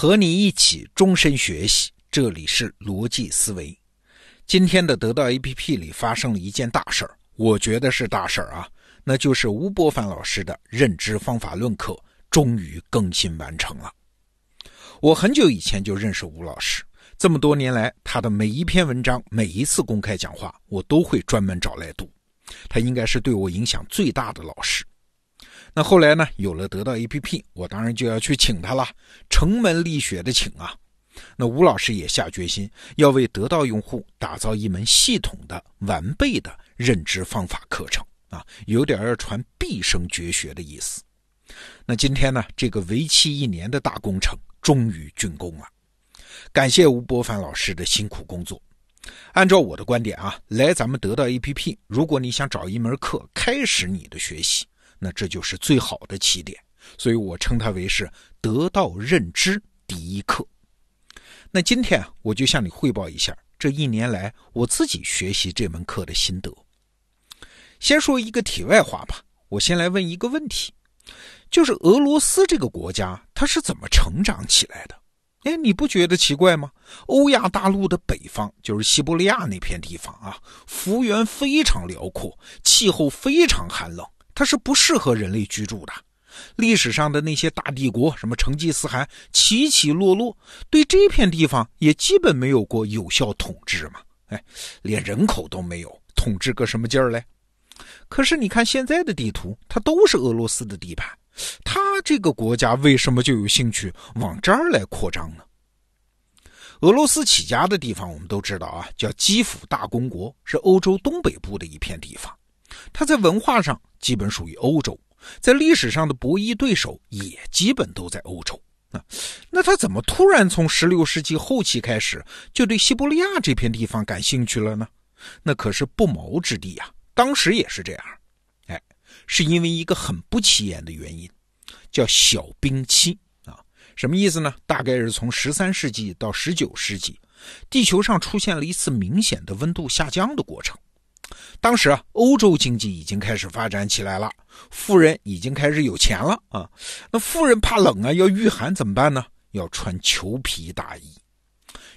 和你一起终身学习，这里是逻辑思维。今天的得到 APP 里发生了一件大事儿，我觉得是大事儿啊，那就是吴伯凡老师的认知方法论课终于更新完成了。我很久以前就认识吴老师，这么多年来，他的每一篇文章、每一次公开讲话，我都会专门找来读。他应该是对我影响最大的老师。那后来呢？有了得到 APP，我当然就要去请他了，城门立雪的请啊。那吴老师也下决心要为得到用户打造一门系统的、完备的认知方法课程啊，有点要传毕生绝学的意思。那今天呢，这个为期一年的大工程终于竣工了，感谢吴伯凡老师的辛苦工作。按照我的观点啊，来咱们得到 APP，如果你想找一门课开始你的学习。那这就是最好的起点，所以我称它为是得到认知第一课。那今天，我就向你汇报一下这一年来我自己学习这门课的心得。先说一个题外话吧，我先来问一个问题，就是俄罗斯这个国家它是怎么成长起来的？哎，你不觉得奇怪吗？欧亚大陆的北方就是西伯利亚那片地方啊，幅员非常辽阔，气候非常寒冷。它是不适合人类居住的。历史上的那些大帝国，什么成吉思汗，起起落落，对这片地方也基本没有过有效统治嘛。哎，连人口都没有，统治个什么劲儿嘞？可是你看现在的地图，它都是俄罗斯的地盘，它这个国家为什么就有兴趣往这儿来扩张呢？俄罗斯起家的地方我们都知道啊，叫基辅大公国，是欧洲东北部的一片地方。它在文化上基本属于欧洲，在历史上的博弈对手也基本都在欧洲啊。那他怎么突然从十六世纪后期开始就对西伯利亚这片地方感兴趣了呢？那可是不毛之地呀，当时也是这样。哎，是因为一个很不起眼的原因，叫小冰期啊。什么意思呢？大概是从十三世纪到十九世纪，地球上出现了一次明显的温度下降的过程。当时啊，欧洲经济已经开始发展起来了，富人已经开始有钱了啊。那富人怕冷啊，要御寒怎么办呢？要穿裘皮大衣。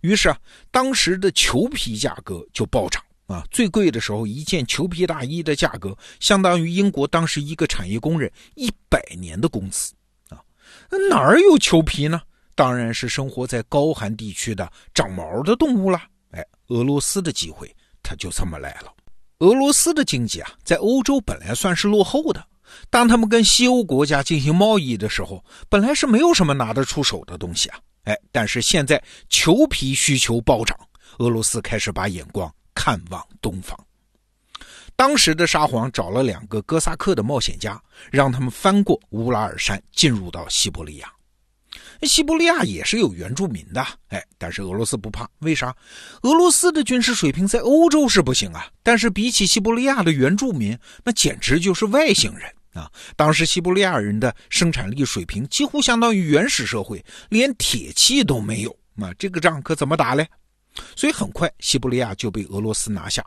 于是啊，当时的裘皮价格就暴涨啊。最贵的时候，一件裘皮大衣的价格相当于英国当时一个产业工人一百年的工资啊。那哪儿有裘皮呢？当然是生活在高寒地区的长毛的动物了。哎，俄罗斯的机会，它就这么来了。俄罗斯的经济啊，在欧洲本来算是落后的。当他们跟西欧国家进行贸易的时候，本来是没有什么拿得出手的东西啊。哎，但是现在裘皮需求暴涨，俄罗斯开始把眼光看往东方。当时的沙皇找了两个哥萨克的冒险家，让他们翻过乌拉尔山，进入到西伯利亚。西伯利亚也是有原住民的，哎，但是俄罗斯不怕，为啥？俄罗斯的军事水平在欧洲是不行啊，但是比起西伯利亚的原住民，那简直就是外星人啊！当时西伯利亚人的生产力水平几乎相当于原始社会，连铁器都没有，那这个仗可怎么打嘞？所以很快西伯利亚就被俄罗斯拿下。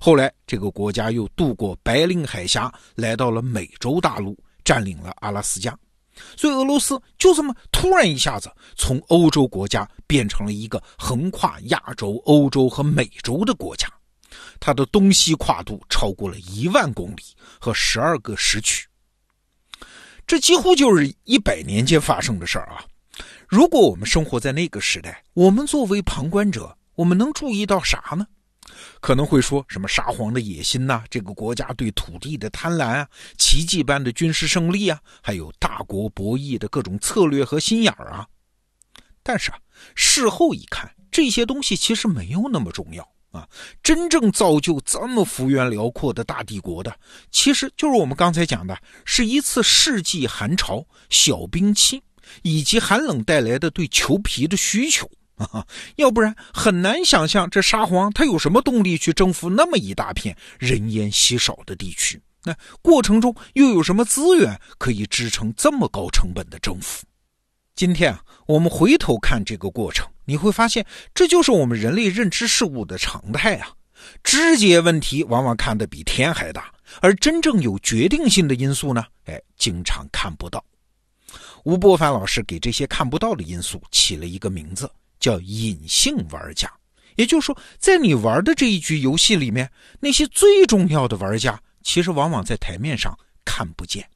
后来这个国家又渡过白令海峡，来到了美洲大陆，占领了阿拉斯加。所以俄罗斯就这么突然一下子从欧洲国家变成了一个横跨亚洲、欧洲和美洲的国家，它的东西跨度超过了一万公里和十二个时区，这几乎就是一百年间发生的事儿啊！如果我们生活在那个时代，我们作为旁观者，我们能注意到啥呢？可能会说什么沙皇的野心呐，这个国家对土地的贪婪啊，奇迹般的军事胜利啊，还有大国博弈的各种策略和心眼儿啊。但是啊，事后一看，这些东西其实没有那么重要啊。真正造就这么幅员辽阔的大帝国的，其实就是我们刚才讲的，是一次世纪寒潮、小冰期以及寒冷带来的对裘皮的需求。啊，要不然很难想象这沙皇他有什么动力去征服那么一大片人烟稀少的地区？那过程中又有什么资源可以支撑这么高成本的征服？今天啊，我们回头看这个过程，你会发现这就是我们人类认知事物的常态啊。枝节问题往往看得比天还大，而真正有决定性的因素呢，哎，经常看不到。吴伯凡老师给这些看不到的因素起了一个名字，叫隐性玩家。也就是说，在你玩的这一局游戏里面，那些最重要的玩家，其实往往在台面上看不见。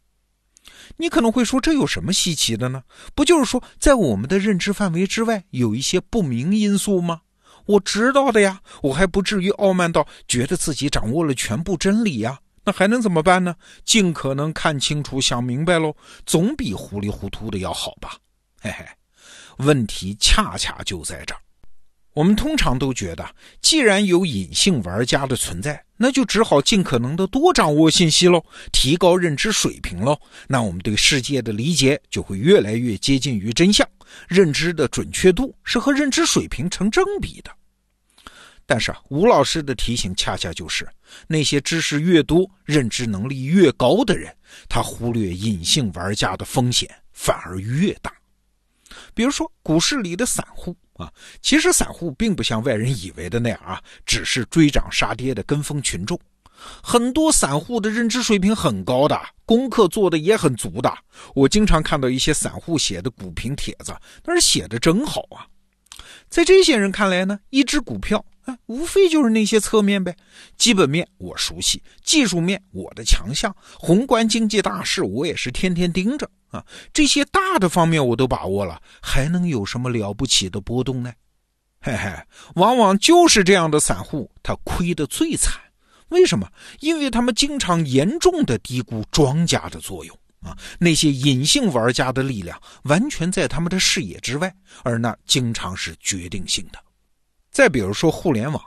你可能会说，这有什么稀奇的呢？不就是说，在我们的认知范围之外，有一些不明因素吗？我知道的呀，我还不至于傲慢到觉得自己掌握了全部真理呀。那还能怎么办呢？尽可能看清楚、想明白喽，总比糊里糊涂的要好吧？嘿嘿，问题恰恰就在这儿。我们通常都觉得，既然有隐性玩家的存在，那就只好尽可能的多掌握信息喽，提高认知水平喽。那我们对世界的理解就会越来越接近于真相，认知的准确度是和认知水平成正比的。但是啊，吴老师的提醒恰恰就是，那些知识越多、认知能力越高的人，他忽略隐性玩家的风险反而越大。比如说股市里的散户啊，其实散户并不像外人以为的那样啊，只是追涨杀跌的跟风群众。很多散户的认知水平很高的，功课做的也很足的。我经常看到一些散户写的股评帖子，那是写的真好啊。在这些人看来呢，一只股票。无非就是那些侧面呗，基本面我熟悉，技术面我的强项，宏观经济大势我也是天天盯着啊，这些大的方面我都把握了，还能有什么了不起的波动呢？嘿嘿，往往就是这样的散户，他亏得最惨。为什么？因为他们经常严重的低估庄家的作用啊，那些隐性玩家的力量完全在他们的视野之外，而那经常是决定性的。再比如说互联网，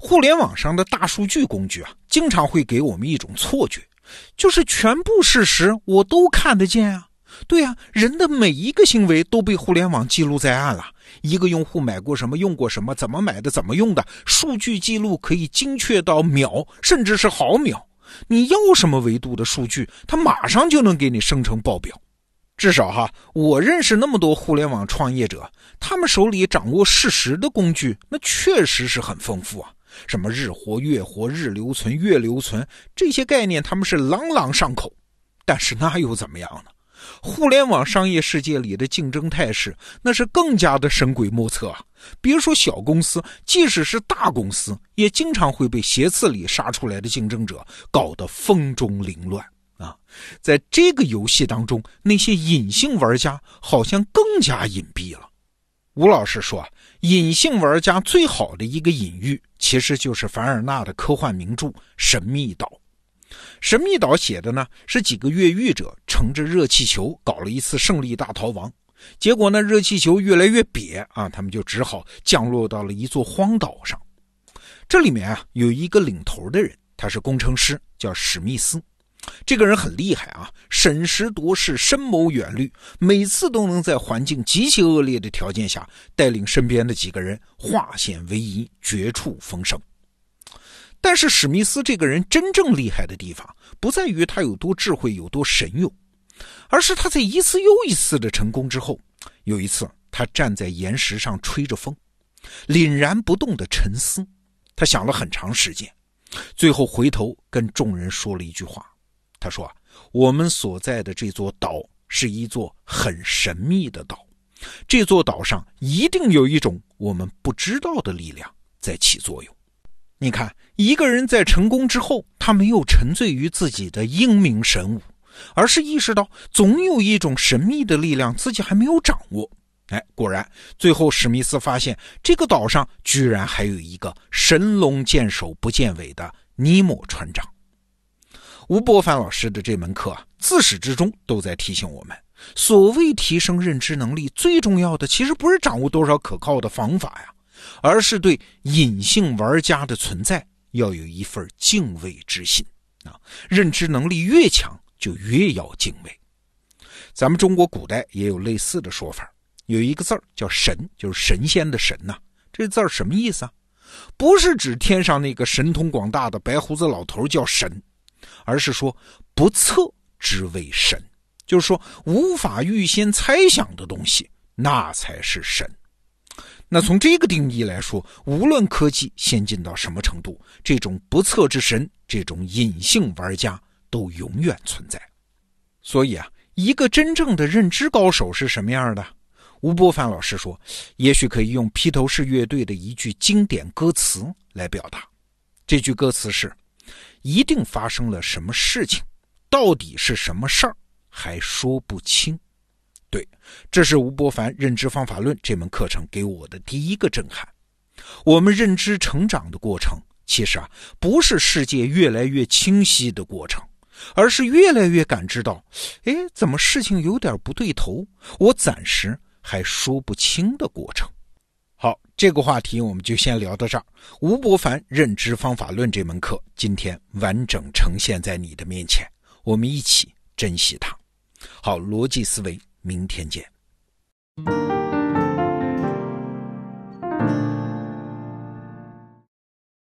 互联网上的大数据工具啊，经常会给我们一种错觉，就是全部事实我都看得见啊。对啊，人的每一个行为都被互联网记录在案了。一个用户买过什么，用过什么，怎么买的，怎么用的，数据记录可以精确到秒，甚至是毫秒。你要什么维度的数据，它马上就能给你生成报表。至少哈，我认识那么多互联网创业者，他们手里掌握事实的工具，那确实是很丰富啊。什么日活、月活、日留存、月留存这些概念，他们是朗朗上口。但是那又怎么样呢？互联网商业世界里的竞争态势，那是更加的神鬼莫测啊。别说小公司，即使是大公司，也经常会被斜刺里杀出来的竞争者搞得风中凌乱。啊，在这个游戏当中，那些隐性玩家好像更加隐蔽了。吴老师说，隐性玩家最好的一个隐喻，其实就是凡尔纳的科幻名著《神秘岛》。《神秘岛》写的呢，是几个越狱者乘着热气球搞了一次胜利大逃亡，结果呢，热气球越来越瘪啊，他们就只好降落到了一座荒岛上。这里面啊，有一个领头的人，他是工程师，叫史密斯。这个人很厉害啊，审时度势，深谋远虑，每次都能在环境极其恶劣的条件下，带领身边的几个人化险为夷，绝处逢生。但是史密斯这个人真正厉害的地方，不在于他有多智慧、有多神勇，而是他在一次又一次的成功之后，有一次他站在岩石上吹着风，凛然不动的沉思，他想了很长时间，最后回头跟众人说了一句话。他说啊：“我们所在的这座岛是一座很神秘的岛，这座岛上一定有一种我们不知道的力量在起作用。你看，一个人在成功之后，他没有沉醉于自己的英明神武，而是意识到总有一种神秘的力量自己还没有掌握。哎，果然，最后史密斯发现这个岛上居然还有一个神龙见首不见尾的尼莫船长。”吴伯凡老师的这门课啊，自始至终都在提醒我们：所谓提升认知能力，最重要的其实不是掌握多少可靠的方法呀，而是对隐性玩家的存在要有一份敬畏之心啊。认知能力越强，就越要敬畏。咱们中国古代也有类似的说法，有一个字儿叫“神”，就是神仙的“神”呐。这字儿什么意思啊？不是指天上那个神通广大的白胡子老头叫神。而是说不测之为神，就是说无法预先猜想的东西，那才是神。那从这个定义来说，无论科技先进到什么程度，这种不测之神，这种隐性玩家都永远存在。所以啊，一个真正的认知高手是什么样的？吴伯凡老师说，也许可以用披头士乐队的一句经典歌词来表达。这句歌词是：“一定发生了什么事情，到底是什么事儿还说不清。”对，这是吴伯凡《认知方法论》这门课程给我的第一个震撼。我们认知成长的过程，其实啊，不是世界越来越清晰的过程，而是越来越感知到，哎，怎么事情有点不对头，我暂时还说不清的过程。好，这个话题我们就先聊到这儿。吴伯凡《认知方法论》这门课，今天完整呈现在你的面前，我们一起珍惜它。好，逻辑思维。明天见。